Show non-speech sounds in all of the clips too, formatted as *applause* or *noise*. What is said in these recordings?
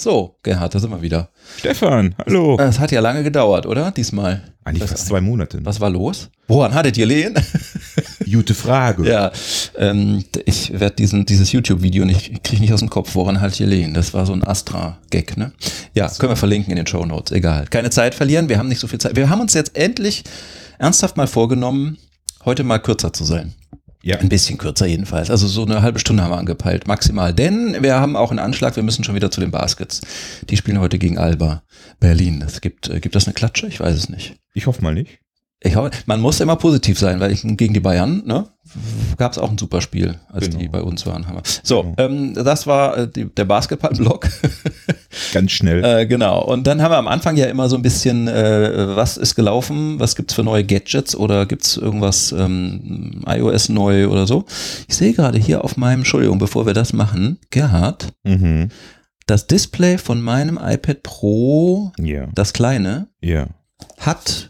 So, Gerhard, da sind wir wieder. Stefan, hallo. Es hat ja lange gedauert, oder? Diesmal. Eigentlich Was- fast zwei Monate. Was war los? Woran hattet ihr lehen? *laughs* Gute Frage. ja, ähm, ich werde diesen dieses YouTube-Video nicht, kriege nicht aus dem Kopf. Woran haltet ihr lehen? Das war so ein Astra-Gag, ne? Ja, können wir verlinken in den Show Notes. Egal. Keine Zeit verlieren. Wir haben nicht so viel Zeit. Wir haben uns jetzt endlich ernsthaft mal vorgenommen, heute mal kürzer zu sein. Ja. Ein bisschen kürzer jedenfalls. Also so eine halbe Stunde haben wir angepeilt, maximal. Denn wir haben auch einen Anschlag, wir müssen schon wieder zu den Baskets. Die spielen heute gegen Alba Berlin. Es gibt, äh, gibt das eine Klatsche? Ich weiß es nicht. Ich hoffe mal nicht. Ich hoffe, man muss immer positiv sein, weil ich, gegen die Bayern, ne, gab es auch ein super Spiel, als Genau. die bei uns waren. So, Genau. ähm, das war äh, die, der Basketball-Block. *laughs* Ganz schnell. Äh, genau. Und dann haben wir am Anfang ja immer so ein bisschen, äh, was ist gelaufen, was gibt's für neue Gadgets oder gibt's irgendwas ähm, iOS neu oder so. Ich sehe gerade hier auf meinem, Entschuldigung, bevor wir das machen, Gerhard, mhm. das Display von meinem iPad Pro, Ja. das kleine, Ja. hat,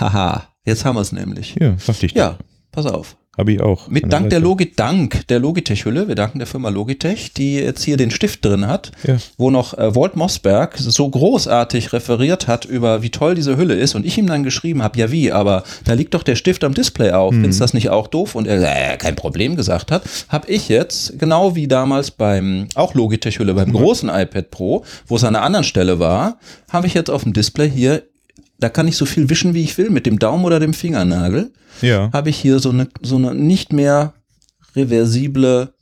haha, jetzt haben wir es nämlich. Ja, sagte ich Ja, pass auf. Habe ich auch. Mit An Dank der. Logi Dank der Logitech-Hülle, wir danken der Firma Logitech, die jetzt hier den Stift drin hat, Ja. wo noch äh, Walt Mossberg so großartig referiert hat über wie toll diese Hülle ist und ich ihm dann geschrieben habe, ja wie, aber da liegt doch der Stift am Display auf, Mhm. findest das nicht auch doof? Und er äh, kein Problem gesagt hat, habe ich jetzt, genau wie damals beim, auch Logitech-Hülle, beim großen iPad Pro, wo es an einer anderen Stelle war, habe ich jetzt auf dem Display hier, da kann ich so viel wischen, wie ich will, mit dem Daumen oder dem Fingernagel Ja. habe ich hier so eine, so eine nicht mehr reversible,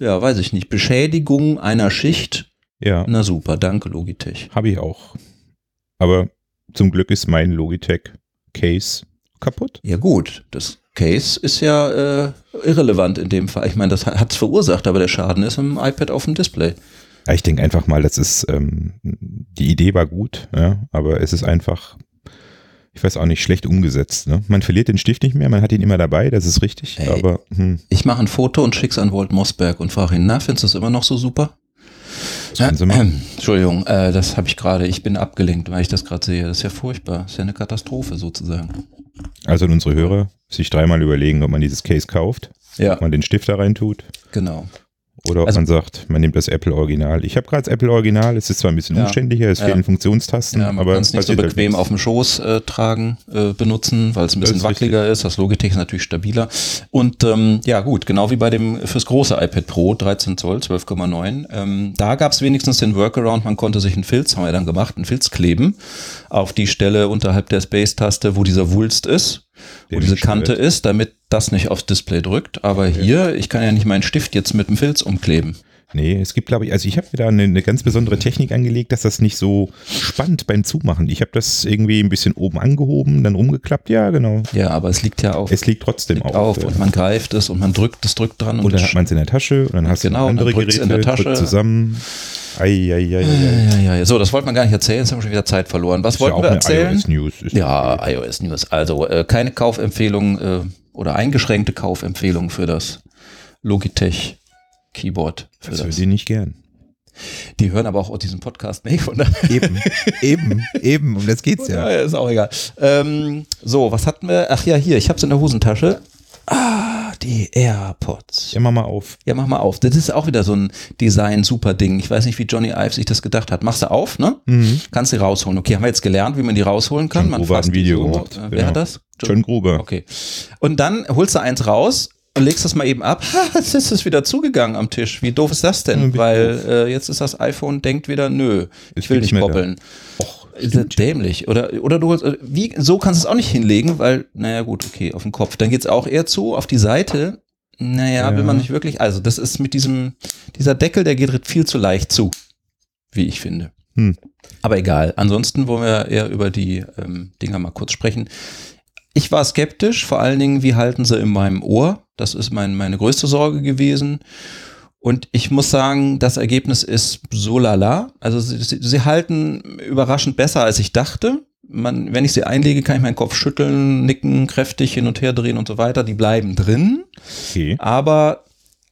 ja, weiß ich nicht, Beschädigung einer Schicht. Ja. Na super, danke Logitech. Habe ich auch. Aber zum Glück ist mein Logitech Case kaputt. Ja gut, das Case ist ja äh, irrelevant in dem Fall. Ich meine, das hat es verursacht, aber der Schaden ist im iPad auf dem Display. Ja, ich denke einfach mal, das ist, ähm, die Idee war gut, ja, aber es ist einfach, ich weiß auch nicht, schlecht umgesetzt. Ne? Man verliert den Stift nicht mehr, man hat ihn immer dabei, das ist richtig, Ey. aber hm, Ich mache ein Foto und schick's an Walt Mossberg und frage ihn, na, findest du es immer noch so super? sie machen. Entschuldigung, äh, das habe ich gerade, ich bin abgelenkt, weil ich das gerade sehe. Das ist ja furchtbar. Das ist ja eine Katastrophe sozusagen. Also unsere Hörer sich dreimal überlegen, ob man dieses Case kauft, Ja, ob man den Stift da rein tut genau. Oder ob Also- man sagt, man nimmt das Apple Original. Ich habe gerade das Apple Original, es ist zwar ein bisschen Ja. umständlicher, es Ja. fehlen Funktionstasten, Ja, man aber kann es nicht so halt bequem nichts. auf dem Schoß äh, tragen, äh, benutzen, weil es ein bisschen ist wackeliger ist. Das Logitech ist natürlich stabiler. Und ähm, ja gut, genau wie bei dem fürs große iPad Pro, 13 Zoll, 12,9. Ähm, da gab es wenigstens den Workaround, man konnte sich einen Filz, haben wir dann gemacht, einen Filz kleben auf die Stelle unterhalb der Space-Taste, wo dieser Wulst ist, wo diese Kante stört. ist, damit das nicht aufs Display drückt. Aber hier, ich kann ja nicht meinen Stift jetzt mit dem Filz umkleben. Nee, es gibt, glaube ich, also ich habe mir da eine, eine ganz besondere Technik angelegt, dass das nicht so spannt beim Zumachen. Ich habe das irgendwie ein bisschen oben angehoben, dann rumgeklappt, ja, genau. Ja, aber es liegt ja auf, Es liegt trotzdem liegt auf. auf und man greift es und man drückt, es drückt dran und dann es hat man es in der Tasche und dann hast Genau, du und dann andere Geräte in der Tasche. zusammen. Ei, ei, ei, ei, ei. Ja, ja, ja. So, das wollten wir gar nicht erzählen, jetzt haben wir schon wieder Zeit verloren. Was Ist ja wollten auch wir erzählen? iOS-News. Ist Ja, okay. iOS News. Also äh, keine Kaufempfehlung äh, oder eingeschränkte Kaufempfehlung für das Logitech Keyboard. Für Das das. höre ich nicht gern. Die hören aber auch diesen Podcast nicht. Von Eben, eben, eben, um das geht's ja, ist auch egal. Ähm, so, was hatten wir? Ach ja, hier, ich habe es in der Hosentasche. Ah, die AirPods. Ja, mach mal auf. Ja, mach mal auf. Das ist auch wieder so ein Design-Super-Ding. Ich weiß nicht, wie Johnny Ive sich das gedacht hat. Machst du auf, ne? Mhm. Kannst du rausholen. Okay, haben wir jetzt gelernt, wie man die rausholen kann. John man Gruber hat ein Video so. gemacht. Wer Genau. hat das? John Gruber. Okay. Und dann holst du eins raus und legst das mal eben ab. Ha, jetzt ist es wieder zugegangen am Tisch. Wie doof ist das Ja, denn? bisschen Weil äh, jetzt ist das iPhone, denkt wieder, nö, Ist ich will nicht koppeln. Och, Ist dämlich. Oder, oder du wie, so kannst du es auch nicht hinlegen, weil, naja, gut, okay, auf den Kopf. Dann geht's auch eher zu, auf die Seite. Naja, Ja. will man nicht wirklich. Also, das ist mit diesem, dieser Deckel, der geht viel zu leicht zu. Wie ich finde. Hm. Aber egal. Ansonsten wollen wir eher über die ähm, Dinger mal kurz sprechen. Ich war skeptisch, vor allen Dingen, wie halten sie in meinem Ohr? Das ist mein, meine größte Sorge gewesen. Und ich muss sagen, das Ergebnis ist so lala. Also sie, sie, sie halten überraschend besser, als ich dachte. Man, wenn ich sie einlege, kann ich meinen Kopf schütteln, nicken, kräftig hin und her drehen und so weiter. Die bleiben drin. okay. Aber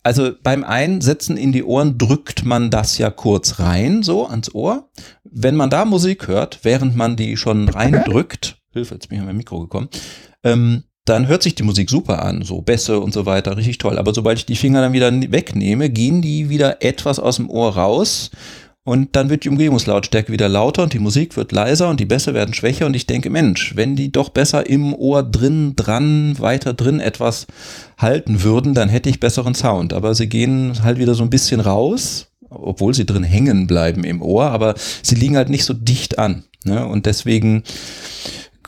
also beim Einsetzen in die Ohren drückt man das ja kurz rein, so ans Ohr. Wenn man da Musik hört, während man die schon reindrückt, Hilfe, jetzt bin ich an mein Mikro gekommen, ähm, dann hört sich die Musik super an, so Bässe und so weiter, richtig toll. Aber sobald ich die Finger dann wieder wegnehme, gehen die wieder etwas aus dem Ohr raus. und dann wird die Umgebungslautstärke wieder lauter und die Musik wird leiser und die Bässe werden schwächer und ich denke, Mensch, wenn die doch besser im Ohr drin, dran, weiter drin etwas halten würden, dann hätte ich besseren Sound. Aber sie gehen halt wieder so ein bisschen raus, obwohl sie drin hängen bleiben im Ohr, aber sie liegen halt nicht so dicht an. Ne? Und deswegen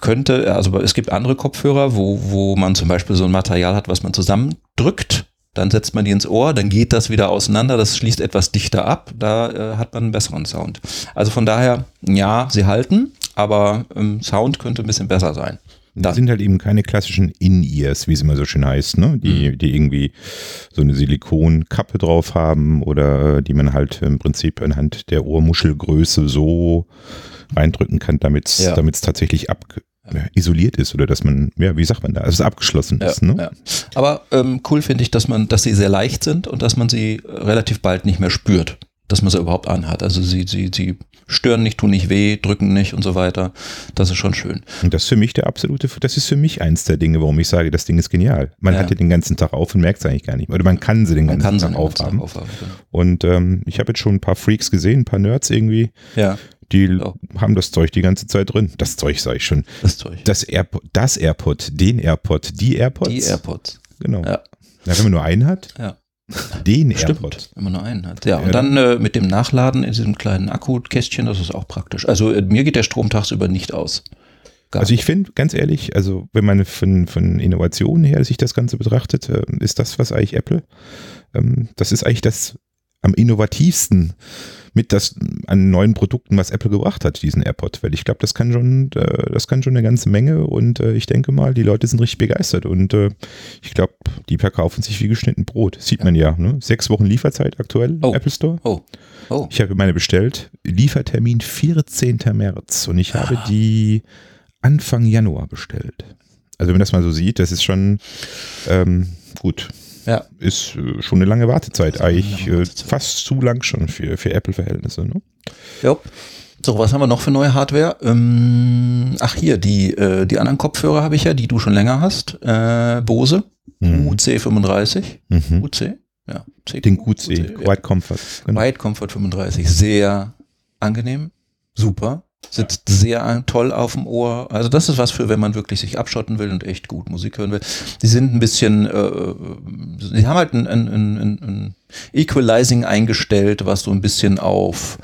könnte, also es gibt andere Kopfhörer, wo, wo man zum Beispiel so ein Material hat, was man zusammendrückt dann setzt man die ins Ohr, dann geht das wieder auseinander, das schließt etwas dichter ab, da äh, hat man einen besseren Sound. Also von daher, ja, sie halten, aber ähm, Sound könnte ein bisschen besser sein. Das sind halt eben keine klassischen In-Ears, wie es immer so schön heißt, ne? die, mhm. die irgendwie so eine Silikonkappe drauf haben oder äh, die man halt im Prinzip anhand der Ohrmuschelgröße so reindrücken kann, damit es ja. tatsächlich ab, isoliert ist oder dass man, ja, wie sagt man da, also abgeschlossen ist. Ja, ne? ja. Aber ähm, cool finde ich, dass man, dass sie sehr leicht sind und dass man sie relativ bald nicht mehr spürt, dass man sie überhaupt anhat. Also sie, sie, sie stören nicht, tun nicht weh, drücken nicht und so weiter. Das ist schon schön. Und das ist für mich der absolute, das ist für mich eins der Dinge, warum ich sage, das Ding ist genial. Man ja. hat die den ganzen Tag auf und merkt es eigentlich gar nicht. Oder man kann sie den man ganzen Tag aufhaben. aufhaben genau. Und ähm, ich habe jetzt schon ein paar Freaks gesehen, ein paar Nerds irgendwie. Ja die oh. haben das Zeug die ganze Zeit drin. Das Zeug sage ich schon. Das Zeug. Das AirPod, das AirPod, den AirPod, die AirPods. Die AirPods. Genau. Ja. ja wenn man nur einen hat. Ja. Den Stimmt, AirPod. Wenn man nur einen hat. Ja, und dann äh, mit dem Nachladen in diesem kleinen Akkukästchen, das ist auch praktisch. Also äh, mir geht der Strom tagsüber nicht aus. Gar also ich finde, ganz ehrlich, also wenn man von, von Innovationen her sich das Ganze betrachtet, äh, ist das, was eigentlich Apple, ähm, das ist eigentlich das am innovativsten mit das an neuen Produkten, was Apple gebracht hat, diesen AirPod. Weil ich glaube, das kann schon, äh, das kann schon eine ganze Menge und äh, ich denke mal, die Leute sind richtig begeistert und äh, ich glaube, die verkaufen sich wie geschnitten Brot. sieht man ja. Ne? Sechs Wochen Lieferzeit aktuell oh. Apple Store. Oh. Oh. Ich habe meine bestellt. Liefertermin 14. März und ich ah. habe die Anfang Januar bestellt. Also wenn man das mal so sieht, das ist schon ähm, gut. Ja. Ist äh, schon eine lange Wartezeit. Eigentlich lange äh, Wartezeit. fast zu lang schon für, für Apple-Verhältnisse. Ne? Ja. So, was haben wir noch für neue Hardware? Ähm, ach hier, die, äh, die anderen Kopfhörer habe ich ja, die du schon länger hast. Äh, Bose mhm. UC35. Mhm. UC? Ja. C Den QC, UC, White ja. Comfort. Genau. White Comfort 35. Sehr angenehm. Super. Sitzt sehr toll auf dem Ohr. Also das ist was für, wenn man wirklich sich abschotten will und echt gut Musik hören will. Die sind ein bisschen, äh, die haben halt ein, ein, ein, ein Equalizing eingestellt, was so ein bisschen auf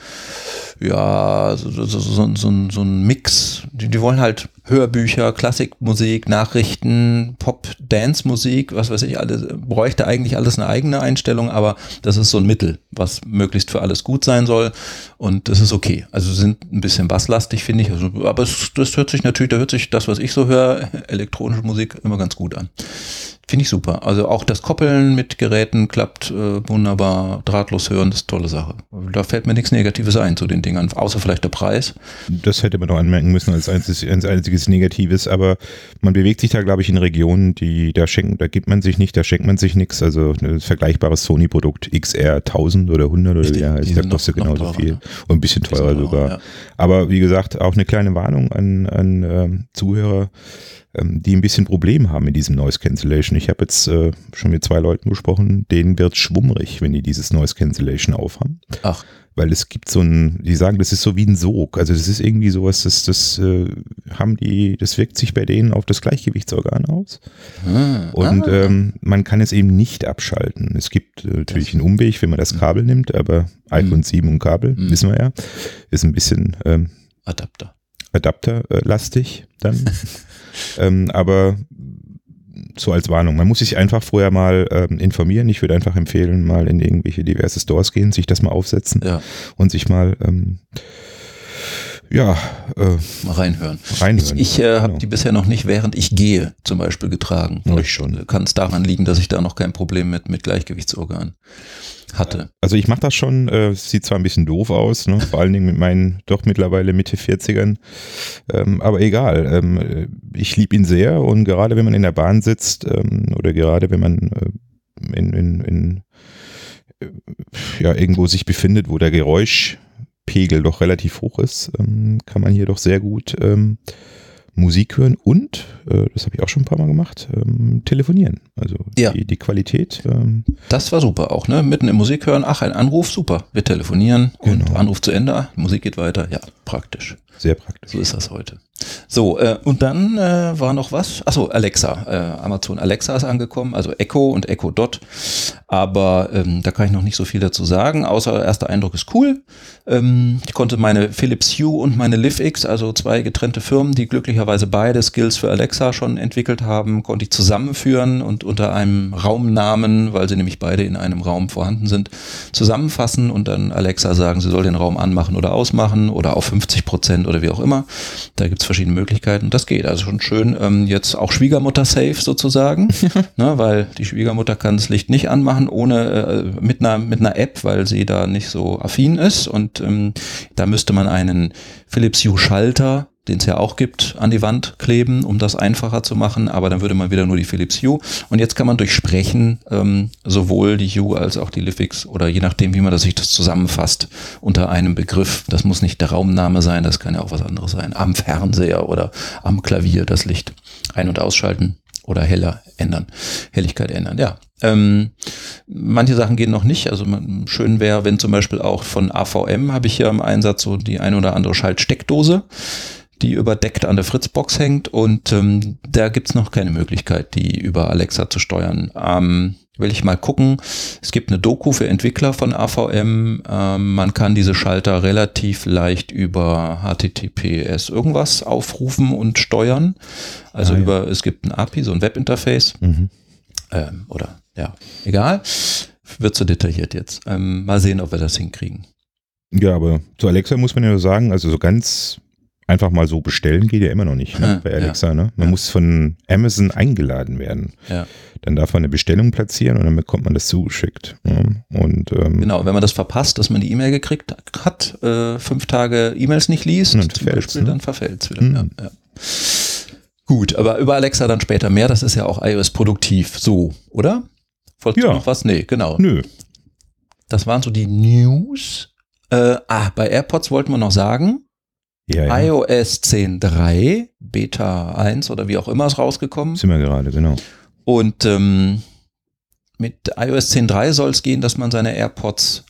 ja, so, so, so, so, so ein Mix. Die, die wollen halt Hörbücher, Klassikmusik, Nachrichten, Pop, Dance-Musik, was weiß ich, alles, bräuchte eigentlich alles eine eigene Einstellung, aber das ist so ein Mittel, was möglichst für alles gut sein soll und das ist okay. Also sind ein bisschen basslastig, finde ich, also, aber es, das hört sich natürlich, da hört sich das, was ich so höre, *laughs* elektronische Musik immer ganz gut an. Finde ich super. Also auch das Koppeln mit Geräten klappt äh, wunderbar. Drahtlos hören, das ist eine tolle Sache. Da fällt mir nichts Negatives ein zu den Dingern, außer vielleicht der Preis. Das hätte man noch anmerken müssen als einziges, als einziges Negatives, aber man bewegt sich da, glaube ich, in Regionen, die da schenken, da gibt man sich nicht, da schenkt man sich nichts. Also ein vergleichbares Sony-Produkt XR 1000 oder 100 oder wie der heißt, das kostet genauso teurer, viel. Ne? Und ein bisschen teurer, sogar. Ja. Aber wie gesagt, auch eine kleine Warnung an, an ähm, Zuhörer die ein bisschen Problem haben mit diesem Noise Cancellation. Ich habe jetzt äh, schon mit zwei Leuten gesprochen, denen wird schwummrig, wenn die dieses Noise Cancellation aufhaben. Ach. Weil es gibt so ein, die sagen, das ist so wie ein Sog. Also das ist irgendwie sowas, das, das äh, haben die, das wirkt sich bei denen auf das Gleichgewichtsorgan aus. Ah, und ah. ähm, man kann es eben nicht abschalten. Es gibt äh, natürlich einen Umweg, wenn man das Kabel nimmt, aber iPhone mhm. 7 und Kabel, mhm. wissen wir ja, ist ein bisschen ähm, Adapter. Adapterlastig dann. *laughs* ähm, aber so als Warnung. Man muss sich einfach vorher mal ähm, informieren. Ich würde einfach empfehlen, mal in irgendwelche diverse Stores gehen, sich das mal aufsetzen ja. und sich mal ähm, ja, äh, mal reinhören. reinhören. Ich, ich äh, habe genau. die bisher noch nicht, während ich gehe, zum Beispiel getragen. Oh, ich schon. Kann es daran liegen, dass ich da noch kein Problem mit, mit Gleichgewichtsorganen hatte. Also ich mache das schon, äh, sieht zwar ein bisschen doof aus, ne? vor allen Dingen mit meinen doch mittlerweile Mitte 40ern, ähm, aber egal. Ähm, ich liebe ihn sehr und gerade wenn man in der Bahn sitzt ähm, oder gerade wenn man äh, in, in, in äh, ja, irgendwo sich befindet, wo der Geräuschpegel doch relativ hoch ist, ähm, kann man hier doch sehr gut ähm, Musik hören und, äh, das habe ich auch schon ein paar Mal gemacht, ähm, telefonieren. Also Ja. die, die Qualität. Ähm, Das war super auch, ne? Mitten im Musik hören, ach, ein Anruf, super. Wir telefonieren und Genau. Anruf zu Ende, Musik geht weiter. Ja, praktisch. Sehr praktisch. So ist das heute. So, äh, und dann äh, war noch was? Achso, Alexa. Äh, Amazon Alexa ist angekommen, also Echo und Echo Dot. Aber ähm, da kann ich noch nicht so viel dazu sagen, außer erster Eindruck ist cool. Ähm, ich konnte meine Philips Hue und meine LiveX, also zwei getrennte Firmen, die glücklicherweise beide Skills für Alexa schon entwickelt haben, konnte ich zusammenführen und unter einem Raumnamen, weil sie nämlich beide in einem Raum vorhanden sind, zusammenfassen und dann Alexa sagen, sie soll den Raum anmachen oder ausmachen oder auf 50 Prozent oder wie auch immer. Da gibt's verschiedene Möglichkeiten und das geht. Also schon schön, ähm, jetzt auch Schwiegermutter-safe sozusagen, *laughs* ne, weil die Schwiegermutter kann das Licht nicht anmachen ohne äh, mit, einer, mit einer App, weil sie da nicht so affin ist und ähm, da müsste man einen Philips Hue Schalter den es ja auch gibt, an die Wand kleben, um das einfacher zu machen, aber dann würde man wieder nur die Philips Hue. Und jetzt kann man durch Sprechen ähm, sowohl die Hue als auch die Livix oder je nachdem, wie man das sich das zusammenfasst, unter einem Begriff. Das muss nicht der Raumname sein, das kann ja auch was anderes sein. Am Fernseher oder am Klavier das Licht ein- und ausschalten oder heller ändern, Helligkeit ändern, ja. Ähm, manche Sachen gehen noch nicht. Also schön wäre, wenn zum Beispiel auch von AVM habe ich hier im Einsatz so die ein oder andere Schaltsteckdose, die überdeckt an der Fritzbox hängt und ähm, da gibt's noch keine Möglichkeit, die über Alexa zu steuern. Ähm, will ich mal gucken. Es gibt eine Doku für Entwickler von AVM. Ähm, man kann diese Schalter relativ leicht über HTTPS irgendwas aufrufen und steuern. Also Ah, ja. über, es gibt ein API, so ein Webinterface Mhm. ähm, oder ja, egal. Wird zu detailliert jetzt. Ähm, mal sehen, ob wir das hinkriegen. Ja, aber zu Alexa muss man ja sagen, also so ganz einfach mal so bestellen geht ja immer noch nicht ne, Ja, bei ja. Alexa. Ne? Man Ja. muss von Amazon eingeladen werden. Ja. Dann darf man eine Bestellung platzieren und dann bekommt man das zugeschickt. Ne? Und ähm, Genau, wenn man das verpasst, dass man die E-Mail gekriegt hat, äh, fünf Tage E-Mails nicht liest, Dann Beispiel, ne? dann verfällt's wieder. Mhm. Ja, ja. Gut, aber über Alexa dann später mehr, das ist ja auch iOS produktiv. So, oder? Wolltest Ja. noch was? Nee, genau. nö. Das waren so die News. Äh, ah, bei AirPods wollten wir noch sagen, Ja, ja. iOS 10.3, Beta 1 oder wie auch immer ist rausgekommen. Sind wir gerade, genau. Und ähm, mit iOS 10.3 soll es gehen, dass man seine AirPods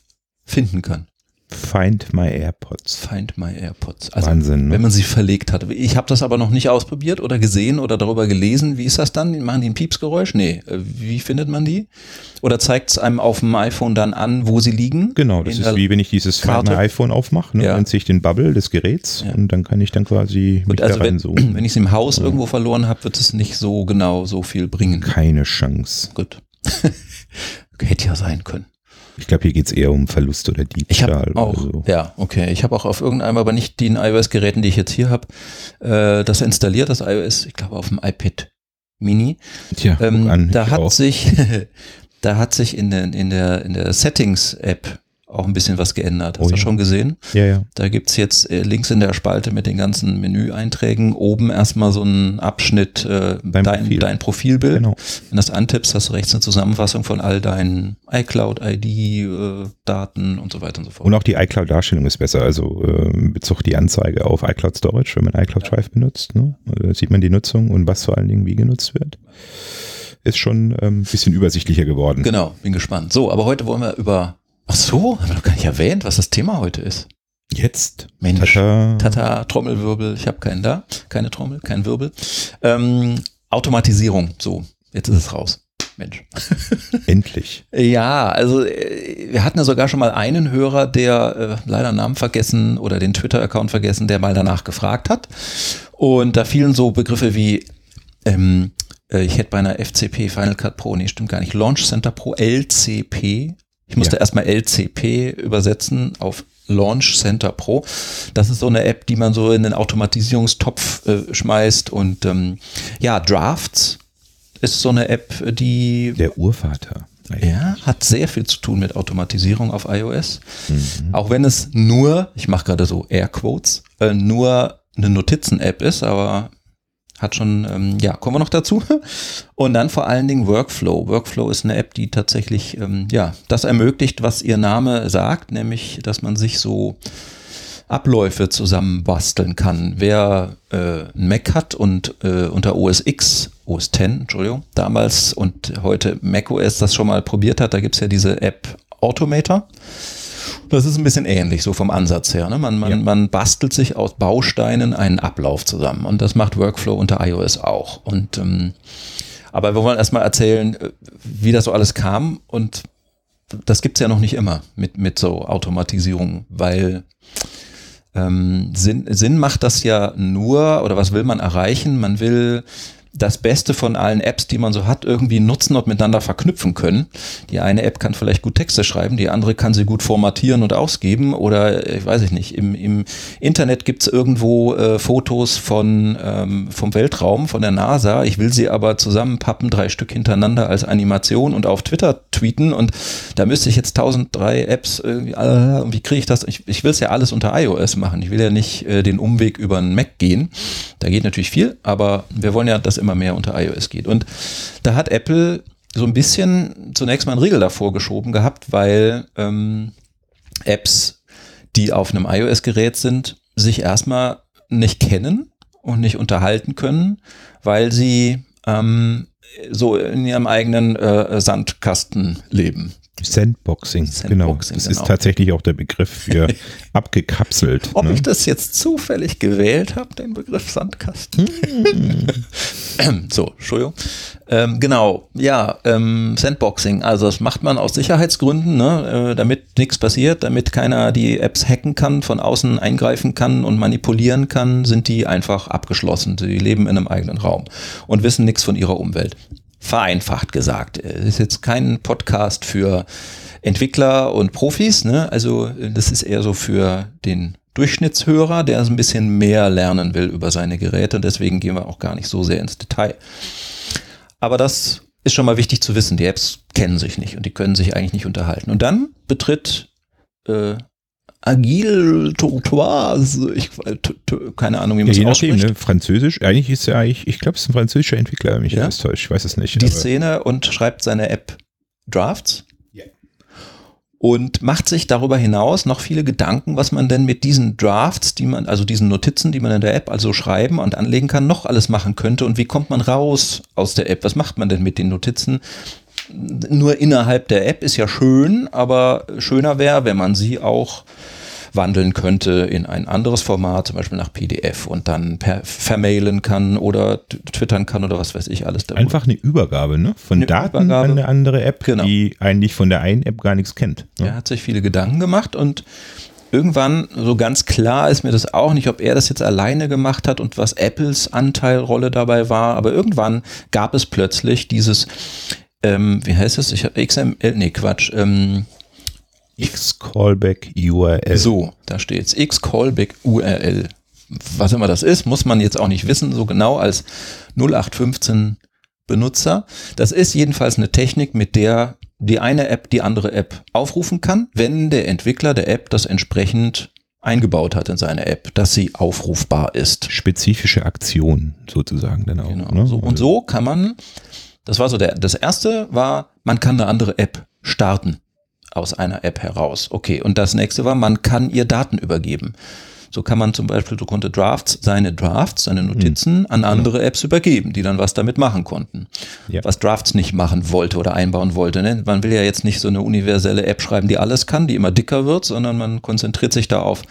finden kann. Find my AirPods. Find my AirPods. Also Wahnsinn, ne? wenn man sie verlegt hat. Ich habe das aber noch nicht ausprobiert oder gesehen oder darüber gelesen. Wie ist das dann? Machen die ein Piepsgeräusch? Nee. Äh, Wie findet man die? Oder zeigt es einem auf dem iPhone dann an, wo sie liegen? Genau, das ist wie wenn ich dieses Find my iPhone aufmache, ne? Ja. nennt sich den Bubble des Geräts Ja. und dann kann ich dann quasi Gut, mich also da wenn, reinzoomen. *clears throat* wenn ich es im Haus irgendwo verloren habe, wird es nicht so genau so viel bringen. Keine Chance. Gut. *laughs* Hätte ja sein können. Ich glaube, hier geht es eher um Verlust oder Ich Diebstahl. habe auch, so. ja, okay. Ich habe auch auf irgendeinem, aber nicht den iOS-Geräten, die ich jetzt hier habe, äh, das installiert, das iOS, ich glaube auf dem iPad Mini. Tja, guck Ähm, an. da ich hat auch. sich, *laughs* da hat sich in der, in der, in der Settings-App auch ein bisschen was geändert. Hast Oh du ja. schon gesehen? Ja, ja. Da gibt's jetzt äh, links in der Spalte mit den ganzen Menüeinträgen oben erstmal so einen Abschnitt, äh, Dein dein, Profil. dein Profilbild. Genau. Wenn du das antippst, hast du rechts eine Zusammenfassung von all deinen iCloud-ID-Daten und so weiter und so fort. Und auch die iCloud-Darstellung ist besser. Also ähm, Bezug die Anzeige auf iCloud Storage, wenn man iCloud Drive benutzt. Ne? Äh, sieht man die Nutzung und was vor allen Dingen wie genutzt wird. Ist schon ein ähm, bisschen übersichtlicher geworden. Genau, bin gespannt. So, aber heute wollen wir über. Ach so, haben wir noch gar nicht erwähnt, was das Thema heute ist. Jetzt. Mensch. Tata. Tata, Trommelwirbel, ich habe keinen da, keine Trommel, kein Wirbel. Ähm, Automatisierung, so, jetzt ist es raus. Mensch. *laughs* Endlich. Ja, also äh, wir hatten ja sogar schon mal einen Hörer, der äh, leider Namen vergessen oder den Twitter-Account vergessen, der mal danach gefragt hat. Und da fielen so Begriffe wie, ähm, äh, ich hätte bei einer FCP Final Cut Pro, nee, stimmt gar nicht, Launch Center Pro LCP. Ich musste Ja. erstmal LCP übersetzen auf Launch Center Pro. Das ist so eine App, die man so in den Automatisierungstopf äh, schmeißt. Und ähm, ja, Drafts ist so eine App, die Der Urvater. ja, hat sehr viel zu tun mit Automatisierung auf iOS. Mhm. Auch wenn es nur, ich mache gerade so Airquotes, äh, nur eine Notizen-App ist, aber hat schon, ähm, ja, kommen wir noch dazu. *laughs* Und dann vor allen Dingen Workflow. Workflow ist eine App, die tatsächlich, ähm, ja, das ermöglicht, was ihr Name sagt, nämlich, dass man sich so Abläufe zusammenbasteln kann. Wer äh, ein Mac hat und äh, unter OS X, OS X, Entschuldigung, damals und heute Mac OS das schon mal probiert hat, da gibt es ja diese App Automator. Das ist ein bisschen ähnlich, so vom Ansatz her. Ne? Man, man, ja. man bastelt sich aus Bausteinen einen Ablauf zusammen und das macht Workflow unter iOS auch. Und ähm, aber wir wollen erstmal erzählen, äh, wie das so alles kam und das gibt es ja noch nicht immer mit, mit so Automatisierung, weil ähm, Sinn, Sinn macht das ja nur, oder was will man erreichen? Man will das Beste von allen Apps, die man so hat, irgendwie nutzen und miteinander verknüpfen können. Die eine App kann vielleicht gut Texte schreiben, die andere kann sie gut formatieren und ausgeben oder ich weiß ich nicht, im, im Internet gibt's irgendwo äh, Fotos von, ähm, vom Weltraum, von der NASA. Ich will sie aber zusammenpappen, drei Stück hintereinander als Animation und auf Twitter tweeten und da müsste ich jetzt 1003 Apps irgendwie, äh, wie kriege ich das? Ich, ich will es ja alles unter iOS machen. Ich will ja nicht äh, den Umweg über einen Mac gehen. Da geht natürlich viel, aber wir wollen ja das immer mehr unter iOS geht. Und da hat Apple so ein bisschen zunächst mal einen Riegel davor geschoben gehabt, weil ähm, Apps, die auf einem iOS-Gerät sind, sich erstmal nicht kennen und nicht unterhalten können, weil sie ähm, so in ihrem eigenen äh, Sandkasten leben. Sandboxing, Sandboxing genau. Das genau. ist tatsächlich auch der Begriff für *laughs* abgekapselt. Ob ne? ich das jetzt zufällig gewählt habe, den Begriff Sandkasten. Hm. *clears throat* so, Entschuldigung. Ähm, genau, ja, ähm, Sandboxing. Also das macht man aus Sicherheitsgründen, ne, äh, damit nichts passiert, damit keiner die Apps hacken kann, von außen eingreifen kann und manipulieren kann, sind die einfach abgeschlossen. Sie leben in einem eigenen Raum und wissen nichts von ihrer Umwelt vereinfacht gesagt. Es ist jetzt kein Podcast für Entwickler und Profis, ne? Also das ist eher so für den Durchschnittshörer, der ein bisschen mehr lernen will über seine Geräte und deswegen gehen wir auch gar nicht so sehr ins Detail. Aber das ist schon mal wichtig zu wissen. Die Apps kennen sich nicht und die können sich eigentlich nicht unterhalten. Und dann betritt äh, Agile Tourtoise, ich, keine Ahnung, wie man ja, es ausspricht. Ne? Französisch, eigentlich ist er eigentlich, ich glaube, es ist ein französischer Entwickler, wenn mich ja? alles täuscht, ich weiß es nicht. Die Szene und schreibt seine App Drafts. Ja. Und macht sich darüber hinaus noch viele Gedanken, was man denn mit diesen Drafts, die man, also diesen Notizen, die man in der App also schreiben und anlegen kann, noch alles machen könnte und wie kommt man raus aus der App? Was macht man denn mit den Notizen? Nur innerhalb der App ist ja schön, aber schöner wäre, wenn man sie auch wandeln könnte in ein anderes Format, zum Beispiel nach PDF und dann per vermailen kann oder twittern kann oder was weiß ich alles. Darüber. Einfach eine Übergabe, ne? Von eine Daten Übergabe. an eine andere App, genau. die eigentlich von der einen App gar nichts kennt. Ne? Er hat sich viele Gedanken gemacht und irgendwann, so ganz klar ist mir das auch nicht, ob er das jetzt alleine gemacht hat und was Apples Anteilrolle dabei war, aber irgendwann gab es plötzlich dieses ähm, wie heißt es? Ich habe XML, nee, Quatsch, ähm, X-Callback URL. So, da steht's. X-Callback URL. Was immer das ist, muss man jetzt auch nicht wissen, so genau als 0815 Benutzer. Das ist jedenfalls eine Technik, mit der die eine App die andere App aufrufen kann, wenn der Entwickler der App das entsprechend eingebaut hat in seine App, dass sie aufrufbar ist. Spezifische Aktion sozusagen dann auch. Genau. Ne? So, und so kann man das war so der, das erste war, man kann eine andere App starten aus einer App heraus. Okay. Und das nächste war, man kann ihr Daten übergeben. So kann man zum Beispiel, so konnte Drafts seine Drafts, seine Notizen mhm. an andere Apps übergeben, die dann was damit machen konnten. Ja. Was Drafts nicht machen wollte oder einbauen wollte. Ne? Man will ja jetzt nicht so eine universelle App schreiben, die alles kann, die immer dicker wird, sondern man konzentriert sich da auf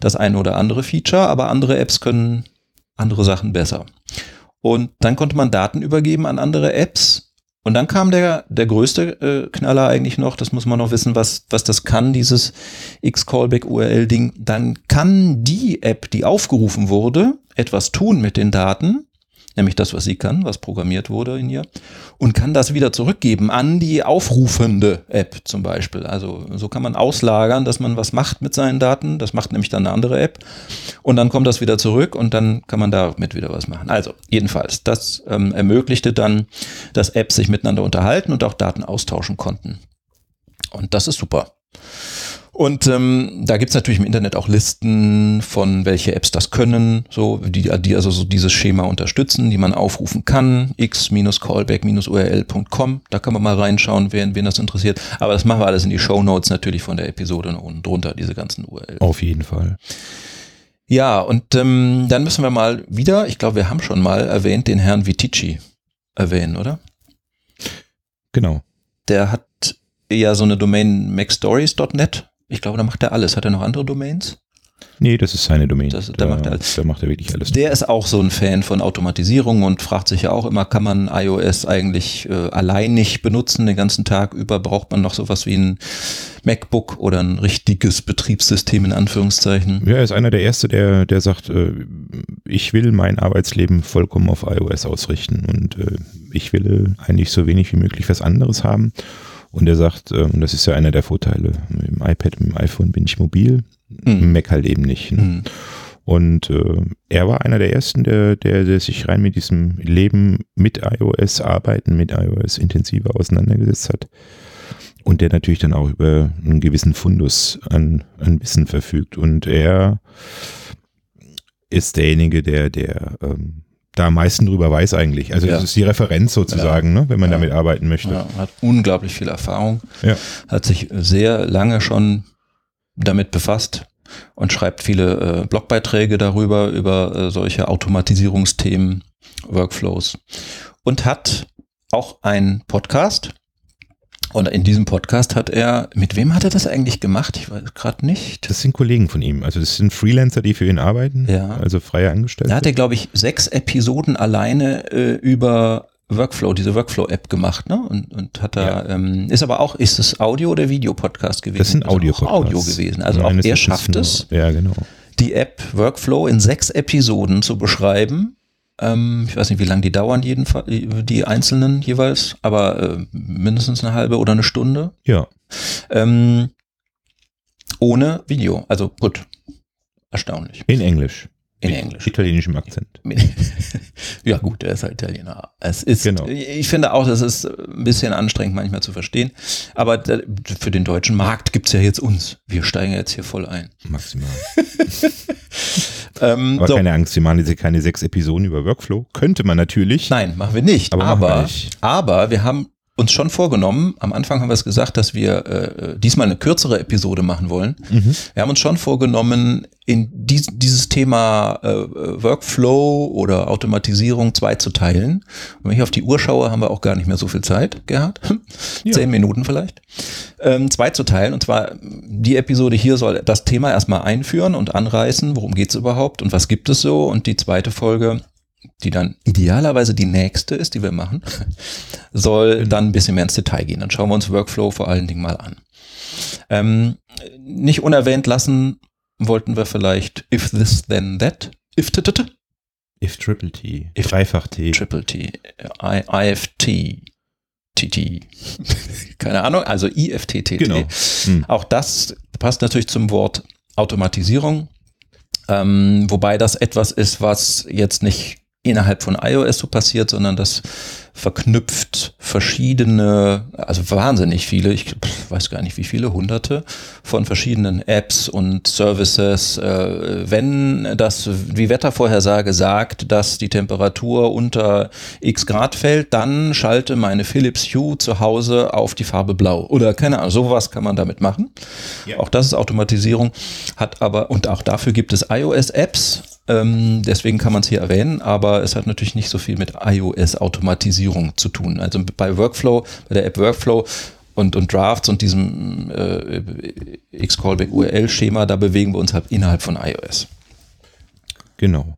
das eine oder andere Feature, aber andere Apps können andere Sachen besser. Und dann konnte man Daten übergeben an andere Apps. Und dann kam der, der größte äh, Knaller eigentlich noch, das muss man noch wissen, was, was das kann, dieses X-Callback-URL-Ding. Dann kann die App, die aufgerufen wurde, etwas tun mit den Daten nämlich das, was sie kann, was programmiert wurde in ihr, und kann das wieder zurückgeben an die aufrufende App zum Beispiel. Also so kann man auslagern, dass man was macht mit seinen Daten. Das macht nämlich dann eine andere App. Und dann kommt das wieder zurück und dann kann man damit wieder was machen. Also jedenfalls, das ähm, ermöglichte dann, dass Apps sich miteinander unterhalten und auch Daten austauschen konnten. Und das ist super. Und ähm, da gibt's natürlich im Internet auch Listen von welche Apps das können, so die, die also so dieses Schema unterstützen, die man aufrufen kann. x-callback-url.com. Da kann man mal reinschauen, wen, wen das interessiert. Aber das machen wir alles in die Show Notes natürlich von der Episode unten drunter, diese ganzen URL. Auf jeden Fall. Ja, und ähm, dann müssen wir mal wieder, ich glaube, wir haben schon mal erwähnt, den Herrn Vitici erwähnen, oder? Genau. Der hat ja so eine Domain macstories.net. Ich glaube, da macht er alles. Hat er noch andere Domains? Nee, das ist seine Domain. Das- da da, macht er alles. da macht er wirklich alles. Der ist auch so ein Fan von Automatisierung und fragt sich ja auch immer, kann man iOS eigentlich äh, allein nicht benutzen den ganzen Tag über? Braucht man noch sowas wie ein MacBook oder ein richtiges Betriebssystem in Anführungszeichen? Ja, er ist einer der Erste, der, der sagt, äh, ich will mein Arbeitsleben vollkommen auf iOS ausrichten und äh, ich will eigentlich so wenig wie möglich was anderes haben. Und er sagt, äh, und das ist ja einer der Vorteile, mit dem iPad, mit dem iPhone bin ich mobil, Mhm. Mac halt eben nicht. Ne? Mhm. Und äh, er war einer der Ersten, der, der, der sich rein mit diesem Leben mit iOS, Arbeiten mit iOS intensiver auseinandergesetzt hat. Und der natürlich dann auch über einen gewissen Fundus an, an Wissen verfügt. Und er ist derjenige, der, der ähm, da am meisten drüber weiß eigentlich. Also Ja. das ist die Referenz sozusagen, ne, wenn man Ja. damit arbeiten möchte. Ja, hat unglaublich viel Erfahrung, Ja. hat sich sehr lange schon damit befasst und schreibt viele äh, Blogbeiträge darüber, über äh, solche Automatisierungsthemen, Workflows und hat auch einen Podcast. Und in diesem Podcast hat er, mit wem hat er das eigentlich gemacht? Ich weiß gerade nicht. Das sind Kollegen von ihm. Also das sind Freelancer, die für ihn arbeiten, Ja. also freie Angestellte. Da hat er, glaube ich, sechs Episoden alleine äh, über Workflow, diese Workflow-App gemacht, ne? Und, und hat da, ähm, ist aber auch, ist es Audio- oder Videopodcast gewesen? das sind Also auch Audio-Podcasts. Audio gewesen. Also auch Meines er schafft nur- es, Ja, genau. die App Workflow in sechs Episoden zu beschreiben. Ähm, ich weiß nicht, wie lange die dauern, jedenfalls, die einzelnen jeweils, aber äh, mindestens eine halbe oder eine Stunde. Ja. Ähm, ohne Video. Also gut. Erstaunlich. In Englisch. In Mit Englisch. Italienischem Akzent. *laughs* ja gut, der ist halt Italiener. Es ist, Genau. ich finde auch, das ist ein bisschen anstrengend manchmal zu verstehen. Aber für den deutschen Markt gibt's ja jetzt uns. Wir steigen jetzt hier voll ein. Maximal. *laughs* Ähm, Aber so. keine Angst, wir machen jetzt hier keine sechs Episoden über Workflow. Könnte man natürlich. Nein, machen wir nicht. Aber Aber, wir aber, nicht. wir haben uns schon vorgenommen, am Anfang haben wir es gesagt, dass wir äh, diesmal eine kürzere Episode machen wollen. Mhm. Wir haben uns schon vorgenommen, in dies, dieses Thema äh, Workflow oder Automatisierung zwei zu teilen. Und wenn ich auf die Uhr schaue, haben wir auch gar nicht mehr so viel Zeit, Gerhard. Ja. Zehn Minuten vielleicht. Ähm, zwei zu teilen. Und zwar, die Episode hier soll das Thema erstmal einführen und anreißen. Worum geht's überhaupt und was gibt es so? Und die zweite Folge, die dann idealerweise die nächste ist, die wir machen, *laughs* soll dann ein bisschen mehr ins Detail gehen. Dann schauen wir uns Workflow vor allen Dingen mal an. Ähm, nicht unerwähnt lassen wollten wir vielleicht if this then that, if t, t, t If Triple T. If- Dreifach T. triple T, I, IFT, TT, *laughs* keine Ahnung, also IFTTT. Genau. Hm. Auch das passt natürlich zum Wort Automatisierung, ähm, wobei das etwas ist, was jetzt nicht innerhalb von iOS so passiert, sondern das verknüpft verschiedene, also wahnsinnig viele, ich weiß gar nicht wie viele, hunderte von verschiedenen Apps und Services. Äh, wenn das, die Wettervorhersage sagt, dass die Temperatur unter x Grad fällt, dann schalte meine Philips Hue zu Hause auf die Farbe blau. Oder keine Ahnung, sowas kann man damit machen. Ja. Auch das ist Automatisierung, hat aber, und auch dafür gibt es iOS-Apps. Ähm, deswegen kann man es hier erwähnen, aber es hat natürlich nicht so viel mit iOS-Automatisierung zu tun. Also bei Workflow, bei der App Workflow und, und Drafts und diesem äh, X-Callback URL-Schema, da bewegen wir uns halt innerhalb von iOS. Genau.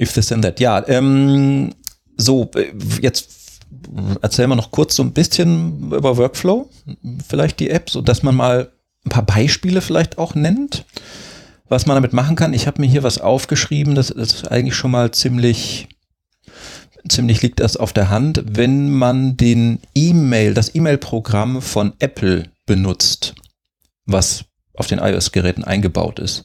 If this then that. Ja, ähm, so, äh, jetzt erzählen wir noch kurz so ein bisschen über Workflow, vielleicht die App, so dass man mal ein paar Beispiele vielleicht auch nennt, was man damit machen kann. Ich habe mir hier was aufgeschrieben, das ist eigentlich schon mal ziemlich, ziemlich liegt das auf der Hand, wenn man den E-Mail, das E-Mail-Programm von Apple benutzt, was auf den iOS-Geräten eingebaut ist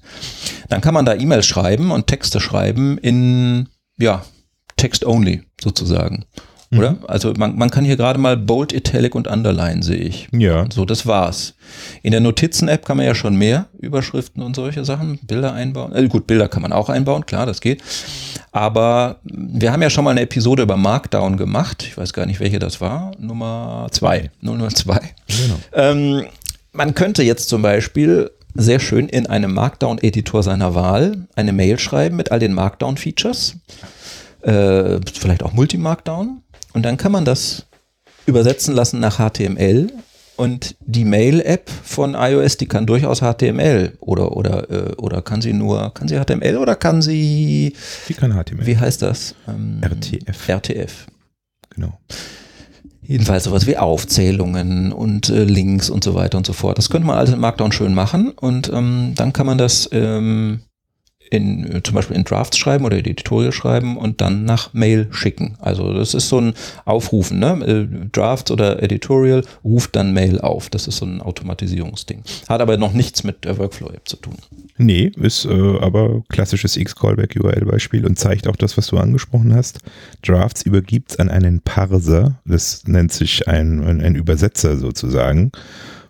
dann kann man da E-Mails schreiben und Texte schreiben in, ja, Text-only sozusagen. Oder? Also man, man kann hier gerade mal Bold, Italic und Underline sehe ich. Ja. So, das war's. In der Notizen-App kann man ja schon mehr Überschriften und solche Sachen, Bilder einbauen. Also gut, Bilder kann man auch einbauen, klar, das geht. Aber wir haben ja schon mal eine Episode über Markdown gemacht. Ich weiß gar nicht, welche das war. Nummer zwei. Nummer zwei. Genau. Ähm, man könnte jetzt zum Beispiel sehr schön in einem Markdown-Editor seiner Wahl eine Mail schreiben mit all den Markdown-Features, äh, vielleicht auch Multi-Markdown. Und dann kann man das übersetzen lassen nach HTML. Und die Mail-App von iOS, die kann durchaus HTML oder oder äh, oder kann sie nur, kann sie HTML oder kann sie? Die kann HTML. Wie heißt das? Ähm, RTF. RTF. Genau. Jedenfalls sowas wie Aufzählungen und äh, Links und so weiter und so fort. Das könnte man alles in Markdown schön machen und ähm, dann kann man das ähm, in, äh, zum Beispiel in Drafts schreiben oder Editorial schreiben und dann nach Mail schicken. Also das ist so ein Aufrufen, ne? Äh, Drafts oder Editorial ruft dann Mail auf. Das ist so ein Automatisierungsding. Hat aber noch nichts mit der Workflow-App zu tun. Nee, ist äh, aber klassisches X-Callback-URL-Beispiel und zeigt auch das, was du angesprochen hast. Drafts übergibt es an einen Parser, das nennt sich ein, ein Übersetzer sozusagen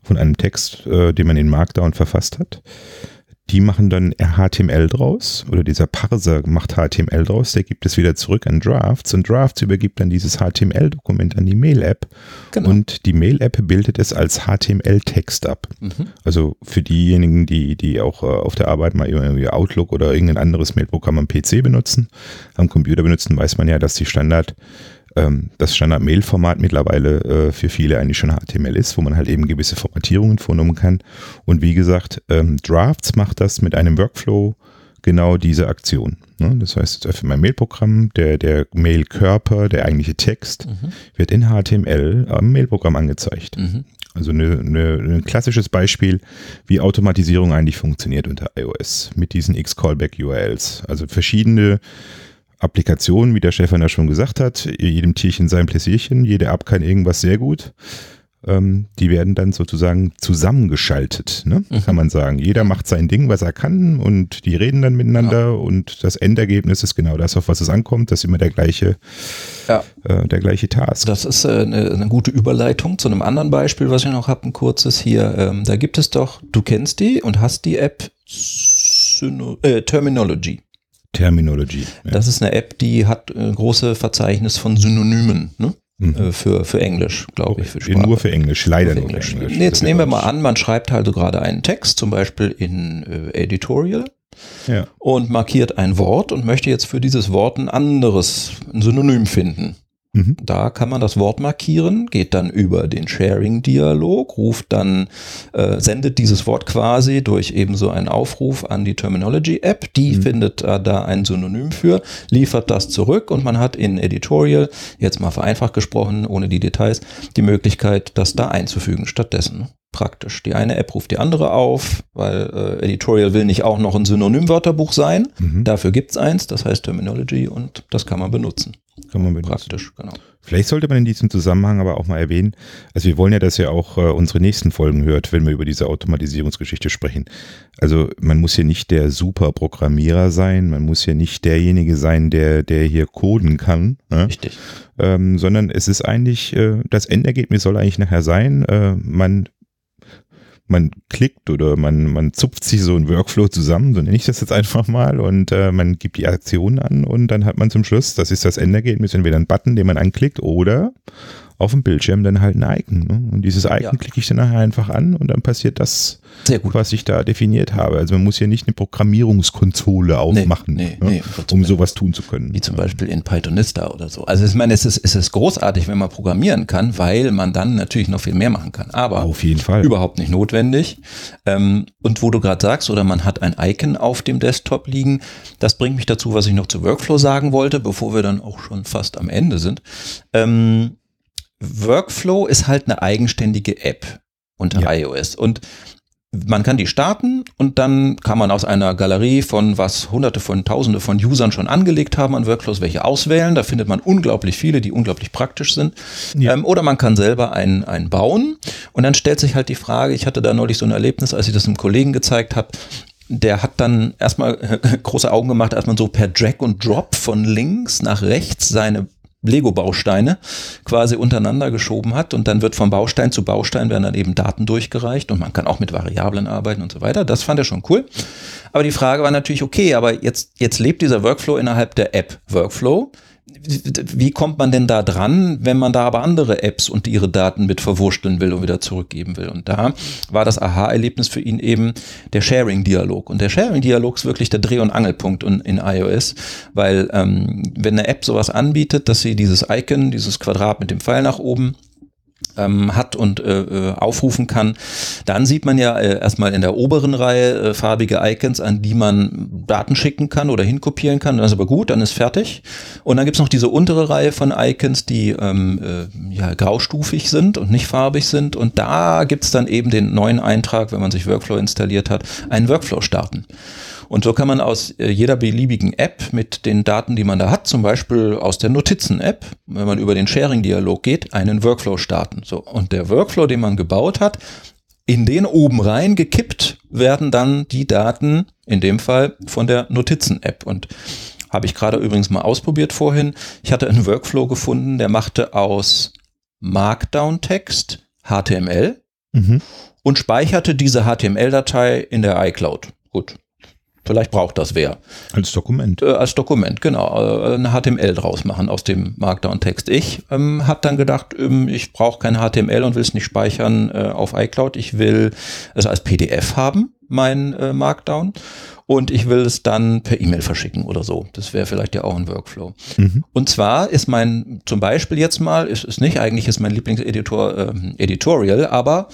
von einem Text, äh, den man in Markdown verfasst hat die machen dann HTML draus oder dieser Parser macht HTML draus, der gibt es wieder zurück an Drafts und Drafts übergibt dann dieses HTML-Dokument an die Mail-App genau. und die Mail-App bildet es als HTML-Text ab. Mhm. Also für diejenigen, die, die auch äh, auf der Arbeit mal irgendwie Outlook oder irgendein anderes Mailprogramm am PC benutzen, am Computer benutzen, weiß man ja, dass die Standard ähm, das Standard-Mail-Format mittlerweile äh, für viele eigentlich schon HTML ist, wo man halt eben gewisse Formatierungen vornehmen kann. Und wie gesagt, ähm, Drafts macht das mit einem Workflow genau diese Aktion. Ne? Das heißt, für mein Mailprogramm, der, der Mail-Körper, der eigentliche Text, mhm. wird in HTML am Mailprogramm angezeigt. Mhm. Also eine, eine, ein klassisches Beispiel, wie Automatisierung eigentlich funktioniert unter iOS mit diesen X-Callback-URLs. Also verschiedene Applikationen, wie der Stefan ja schon gesagt hat, jedem Tierchen sein Pläsierchen, jede App kann irgendwas sehr gut. Ähm, die werden dann sozusagen zusammengeschaltet, ne? Mhm. kann man sagen. Jeder macht sein Ding, was er kann und die reden dann miteinander ja. und das Endergebnis ist genau das, auf was es ankommt. Das ist immer der gleiche, ja. äh, der gleiche Task. Das ist äh, eine, eine, gute Überleitung zu einem anderen Beispiel, was ich noch habe, ein kurzes hier. Ähm, da gibt es doch, du kennst die und hast die App Syno äh, Terminology. Terminology. Ja. Das ist eine App, die hat ein großes Verzeichnis von Synonymen ne? Mhm. Äh, für, für Englisch, glaube ich. Für Sprache. Nur für Englisch, leider nur für Englisch. Englisch. Nee, jetzt nehmen wir mal an, man schreibt also gerade einen Text, zum Beispiel in äh, Editorial. Ja. Und markiert ein Wort und möchte jetzt für dieses Wort ein anderes, ein Synonym finden. Mhm. Da kann man das Wort markieren, geht dann über den Sharing-Dialog, ruft dann, äh, sendet dieses Wort quasi durch eben so einen Aufruf an die Terminology-App. Die mhm. findet äh, da ein Synonym für, liefert das zurück und man hat in Editorial, jetzt mal vereinfacht gesprochen, ohne die Details, die Möglichkeit, das da einzufügen stattdessen praktisch. Die eine App ruft die andere auf, weil äh, Editorial will nicht auch noch ein Synonymwörterbuch sein. Mhm. Dafür gibt's eins, das heißt Terminology und das kann man benutzen. Kann man benutzen. Praktisch, genau. Vielleicht sollte man in diesem Zusammenhang aber auch mal erwähnen, also wir wollen ja, dass ihr auch äh, unsere nächsten Folgen hört, wenn wir über diese Automatisierungsgeschichte sprechen. Also man muss hier nicht der Superprogrammierer sein, man muss hier nicht derjenige sein, der, der hier coden kann. Ne? Richtig. Ähm, sondern es ist eigentlich, äh, das Endergebnis soll eigentlich nachher sein, äh, man man klickt oder man, man zupft sich so ein Workflow zusammen, so nenne ich das jetzt einfach mal, und äh, man gibt die Aktion an und dann hat man zum Schluss, das ist das Endergebnis, entweder ein Button, den man anklickt oder auf dem Bildschirm dann halt ein Icon. Ne? Und dieses Icon ja. klicke ich dann nachher einfach an und dann passiert das, was ich da definiert habe. Also man muss hier nicht eine Programmierungskonsole aufmachen, nee, nee, ne? nee, um sowas tun zu können. Wie zum Beispiel in Pythonista oder so. Also ich meine, es ist, es ist großartig, wenn man programmieren kann, weil man dann natürlich noch viel mehr machen kann. Aber auf jeden Fall überhaupt nicht notwendig. Ähm, und wo du gerade sagst, oder man hat ein Icon auf dem Desktop liegen, das bringt mich dazu, was ich noch zu Workflow sagen wollte, bevor wir dann auch schon fast am Ende sind. Ähm, Workflow ist halt eine eigenständige App unter ja. iOS und man kann die starten und dann kann man aus einer Galerie von was hunderte von tausende von Usern schon angelegt haben an Workflows welche auswählen. Da findet man unglaublich viele, die unglaublich praktisch sind. Ja. Ähm, oder man kann selber einen, einen bauen und dann stellt sich halt die Frage, ich hatte da neulich so ein Erlebnis, als ich das einem Kollegen gezeigt habe, der hat dann erstmal *laughs* große Augen gemacht, als man so per Drag und Drop von links nach rechts seine Lego-Bausteine quasi untereinander geschoben hat und dann wird vom Baustein zu Baustein werden dann eben Daten durchgereicht und man kann auch mit Variablen arbeiten und so weiter. Das fand er schon cool. Aber die Frage war natürlich, okay, aber jetzt, jetzt lebt dieser Workflow innerhalb der App Workflow. Wie kommt man denn da dran, wenn man da aber andere Apps und ihre Daten mit verwurschteln will und wieder zurückgeben will? Und da war das Aha-Erlebnis für ihn eben der Sharing-Dialog. Und der Sharing-Dialog ist wirklich der Dreh- und Angelpunkt in, in iOS, weil ähm, wenn eine App sowas anbietet, dass sie dieses Icon, dieses Quadrat mit dem Pfeil nach oben ähm, hat und äh, äh, aufrufen kann, dann sieht man ja äh, erstmal in der oberen Reihe äh, farbige Icons, an die man Daten schicken kann oder hinkopieren kann. Das ist aber gut, dann ist fertig. Und dann gibt's noch diese untere Reihe von Icons, die ähm, äh, ja, graustufig sind und nicht farbig sind. Und da gibt's dann eben den neuen Eintrag, wenn man sich Workflow installiert hat, einen Workflow starten. Und so kann man aus äh, jeder beliebigen App mit den Daten, die man da hat, zum Beispiel aus der Notizen-App, wenn man über den Sharing-Dialog geht, einen Workflow starten. So. Und der Workflow, den man gebaut hat, in den oben rein gekippt werden dann die Daten, in dem Fall von der Notizen-App. Und habe ich gerade übrigens mal ausprobiert vorhin. Ich hatte einen Workflow gefunden, der machte aus Markdown-Text HTML mhm. und speicherte diese HTML-Datei in der iCloud. Gut, Vielleicht braucht das wer. Als Dokument. Äh, als Dokument, genau. Äh, eine HTML draus machen aus dem Markdown-Text. Ich ähm, habe dann gedacht, ähm, ich brauche kein HTML und will es nicht speichern äh, auf iCloud. Ich will es als PDF haben, mein äh, Markdown. Und ich will es dann per E-Mail verschicken oder so. Das wäre vielleicht ja auch ein Workflow. Mhm. Und zwar ist mein, zum Beispiel jetzt mal, ist, ist nicht, eigentlich ist mein Lieblingseditor äh, Editorial, aber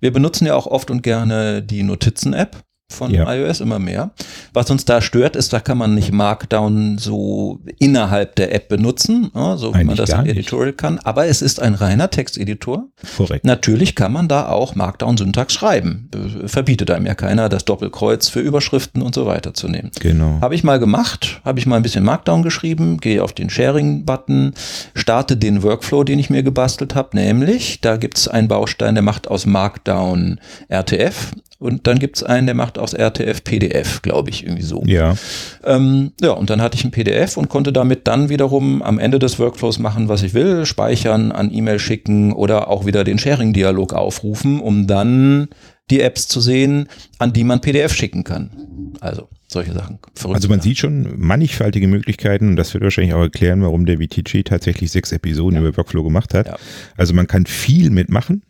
wir benutzen ja auch oft und gerne die Notizen-App von ja. iOS immer mehr. Was uns da stört, ist, da kann man nicht Markdown so innerhalb der App benutzen, ne, so wie man das im Editorial nicht. kann. Aber es ist ein reiner Texteditor. Korrekt. Natürlich kann man da auch Markdown-Syntax schreiben. Verbietet einem ja keiner, das Doppelkreuz für Überschriften und so weiter zu nehmen. Genau. Habe ich mal gemacht, habe ich mal ein bisschen Markdown geschrieben, gehe auf den Sharing-Button, starte den Workflow, den ich mir gebastelt habe, nämlich, da gibt es einen Baustein, der macht aus Markdown RTF und dann gibt es einen, der macht aus RTF PDF, glaube ich, irgendwie so. Ja. Ähm, ja, und dann hatte ich ein PDF und konnte damit dann wiederum am Ende des Workflows machen, was ich will, speichern, an E-Mail schicken oder auch wieder den Sharing-Dialog aufrufen, um dann die Apps zu sehen, an die man PDF schicken kann. Also solche Sachen. Verrückt also man sieht schon mannigfaltige Möglichkeiten und das wird wahrscheinlich auch erklären, warum der VTG tatsächlich sechs Episoden ja. über Workflow gemacht hat. Ja. Also man kann viel mitmachen,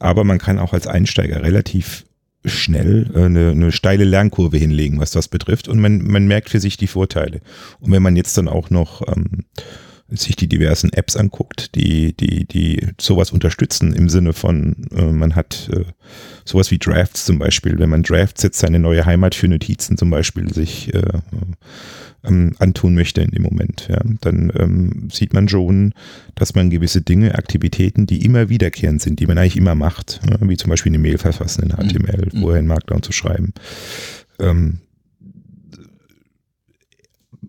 aber man kann auch als Einsteiger relativ schnell äh, eine, eine steile Lernkurve hinlegen, was das betrifft. Und man, man merkt für sich die Vorteile. Und wenn man jetzt dann auch noch ähm, sich die diversen Apps anguckt, die, die, die sowas unterstützen im Sinne von, äh, man hat äh, sowas wie Drafts zum Beispiel, wenn man Drafts jetzt seine neue Heimat für Notizen zum Beispiel sich äh, ähm, antun möchte in dem Moment. Ja. Dann ähm, sieht man schon, dass man gewisse Dinge, Aktivitäten, die immer wiederkehrend sind, die man eigentlich immer macht, ja, wie zum Beispiel eine Mail verfassen in HTML, mhm. vorher in Markdown zu schreiben, ähm,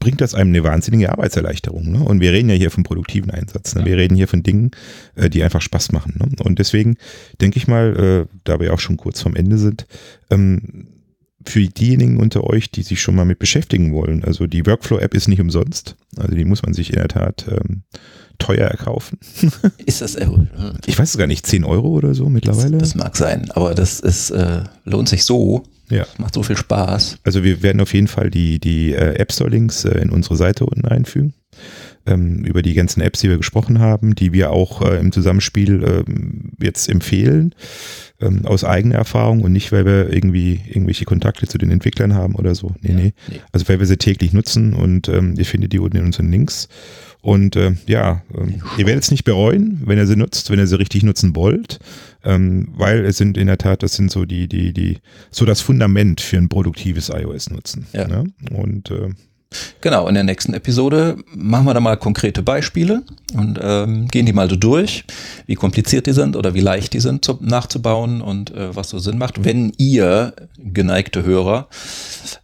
bringt das einem eine wahnsinnige Arbeitserleichterung. Ne? Und wir reden ja hier vom produktiven Einsatz. Ne? Ja. Wir reden hier von Dingen, äh, die einfach Spaß machen. Ne? Und deswegen denke ich mal, äh, da wir auch schon kurz vorm Ende sind, ähm, für diejenigen unter euch, die sich schon mal mit beschäftigen wollen. Also die Workflow-App ist nicht umsonst. Also die muss man sich in der Tat ähm, teuer erkaufen. *laughs* Ist das äh, Ich weiß es gar nicht, 10 Euro oder so mittlerweile? Das, das mag sein, aber das ist, äh, lohnt sich so. Ja. Das macht so viel Spaß. Also wir werden auf jeden Fall die, die äh, App Store-Links äh, in unsere Seite unten einfügen. Ähm, über die ganzen Apps, die wir gesprochen haben, die wir auch äh, im Zusammenspiel ähm, jetzt empfehlen ähm, aus eigener Erfahrung und nicht, weil wir irgendwie irgendwelche Kontakte zu den Entwicklern haben oder so. Nee, ja, nee. nee. Also weil wir sie täglich nutzen und ähm, ihr findet die unten in unseren Links. Und äh, ja, äh, ihr werdet es nicht bereuen, wenn ihr sie nutzt, wenn ihr sie richtig nutzen wollt, ähm, weil es sind in der Tat, das sind so die, die, die, so das Fundament für ein produktives iOS-Nutzen. Ja. Ne? Und äh, Genau, in der nächsten Episode machen wir da mal konkrete Beispiele und ähm, gehen die mal so durch, wie kompliziert die sind oder wie leicht die sind zu, nachzubauen und äh, was so Sinn macht. Wenn ihr, geneigte Hörer,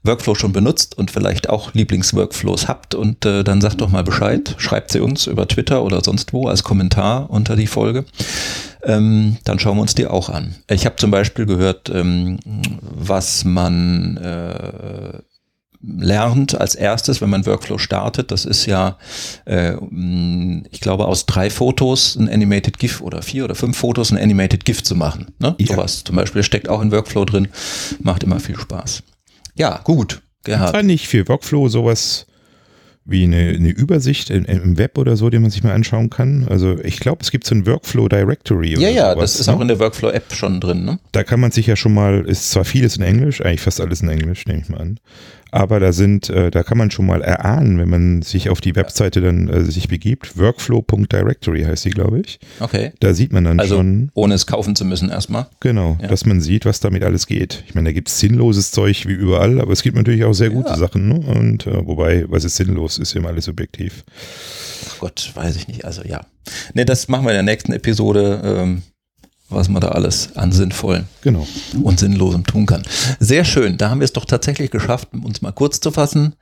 Workflow schon benutzt und vielleicht auch Lieblingsworkflows habt und äh, dann sagt doch mal Bescheid, schreibt sie uns über Twitter oder sonst wo als Kommentar unter die Folge. Ähm, dann schauen wir uns die auch an. Ich habe zum Beispiel gehört, ähm, was man äh, lernt als erstes, wenn man Workflow startet. Das ist ja, äh, ich glaube, aus drei Fotos ein Animated GIF oder vier oder fünf Fotos ein Animated GIF zu machen. Ne? Ja. Sowas zum Beispiel steckt auch in Workflow drin, macht immer viel Spaß. Ja, gut. Gerhard. Kann nicht für Workflow sowas wie eine, eine Übersicht im, im Web oder so, den man sich mal anschauen kann. Also ich glaube, es gibt so ein Workflow Directory. Ja, oder ja, sowas, das ist ne? auch in der Workflow-App schon drin. Ne? Da kann man sich ja schon mal, ist zwar vieles in Englisch, eigentlich fast alles in Englisch, nehme ich mal an. Aber da sind, äh, da kann man schon mal erahnen, wenn man sich auf die Webseite dann äh, sich begibt. Workflow.directory heißt die, glaube ich. Okay. Da sieht man dann Also schon, ohne es kaufen zu müssen erstmal. genau, Ja. dass man sieht, was damit alles geht. Ich meine, da gibt es sinnloses Zeug wie überall, aber es gibt natürlich auch sehr gute Ja. Sachen. Ne? Und äh, wobei, was ist sinnlos, ist immer alles subjektiv. Ach Gott, weiß ich nicht. Also ja. Ne, das machen wir in der nächsten Episode, ähm, was man da alles an sinnvollen Genau. und Sinnlosem tun kann. Sehr schön. Da haben wir es doch tatsächlich geschafft, uns mal kurz zu fassen.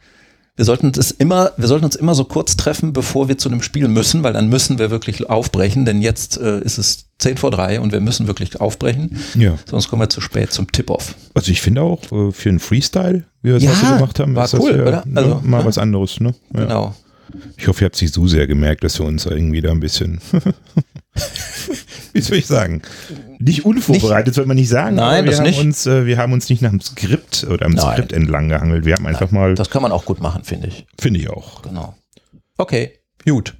Wir sollten es immer, wir sollten uns immer so kurz treffen, bevor wir zu einem Spiel müssen, weil dann müssen wir wirklich aufbrechen, denn jetzt äh, ist es 10 vor 3 und wir müssen wirklich aufbrechen, Ja. sonst kommen wir zu spät zum Tip-Off. Also ich finde auch äh, für einen Freestyle, wie wir es Ja, heute gemacht haben, war ist das cool, ja, oder? ne, Also, mal ja. was anderes. Ne? Genau. Ich hoffe, ihr habt sich so sehr gemerkt, dass wir uns irgendwie da ein bisschen, *laughs* wie soll ich sagen, nicht unvorbereitet, soll man nicht sagen. Nein, wir das haben nicht. Uns, äh, wir haben uns nicht nach dem Skript oder am Nein. Skript entlang gehangelt. Wir haben einfach mal, Das kann man auch gut machen, finde ich. finde ich auch. Genau. Okay, gut.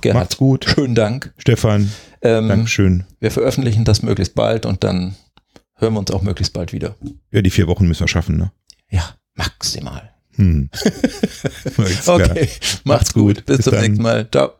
Gerhard, Macht's gut. schönen Dank. Stefan, Ähm, Dankeschön. wir veröffentlichen das möglichst bald und dann hören wir uns auch möglichst bald wieder. Ja, die vier Wochen müssen wir schaffen, ne? Ja, maximal. Hm. *laughs* Okay, macht's gut. Bis, Bis zum dann. nächsten Mal. Ciao.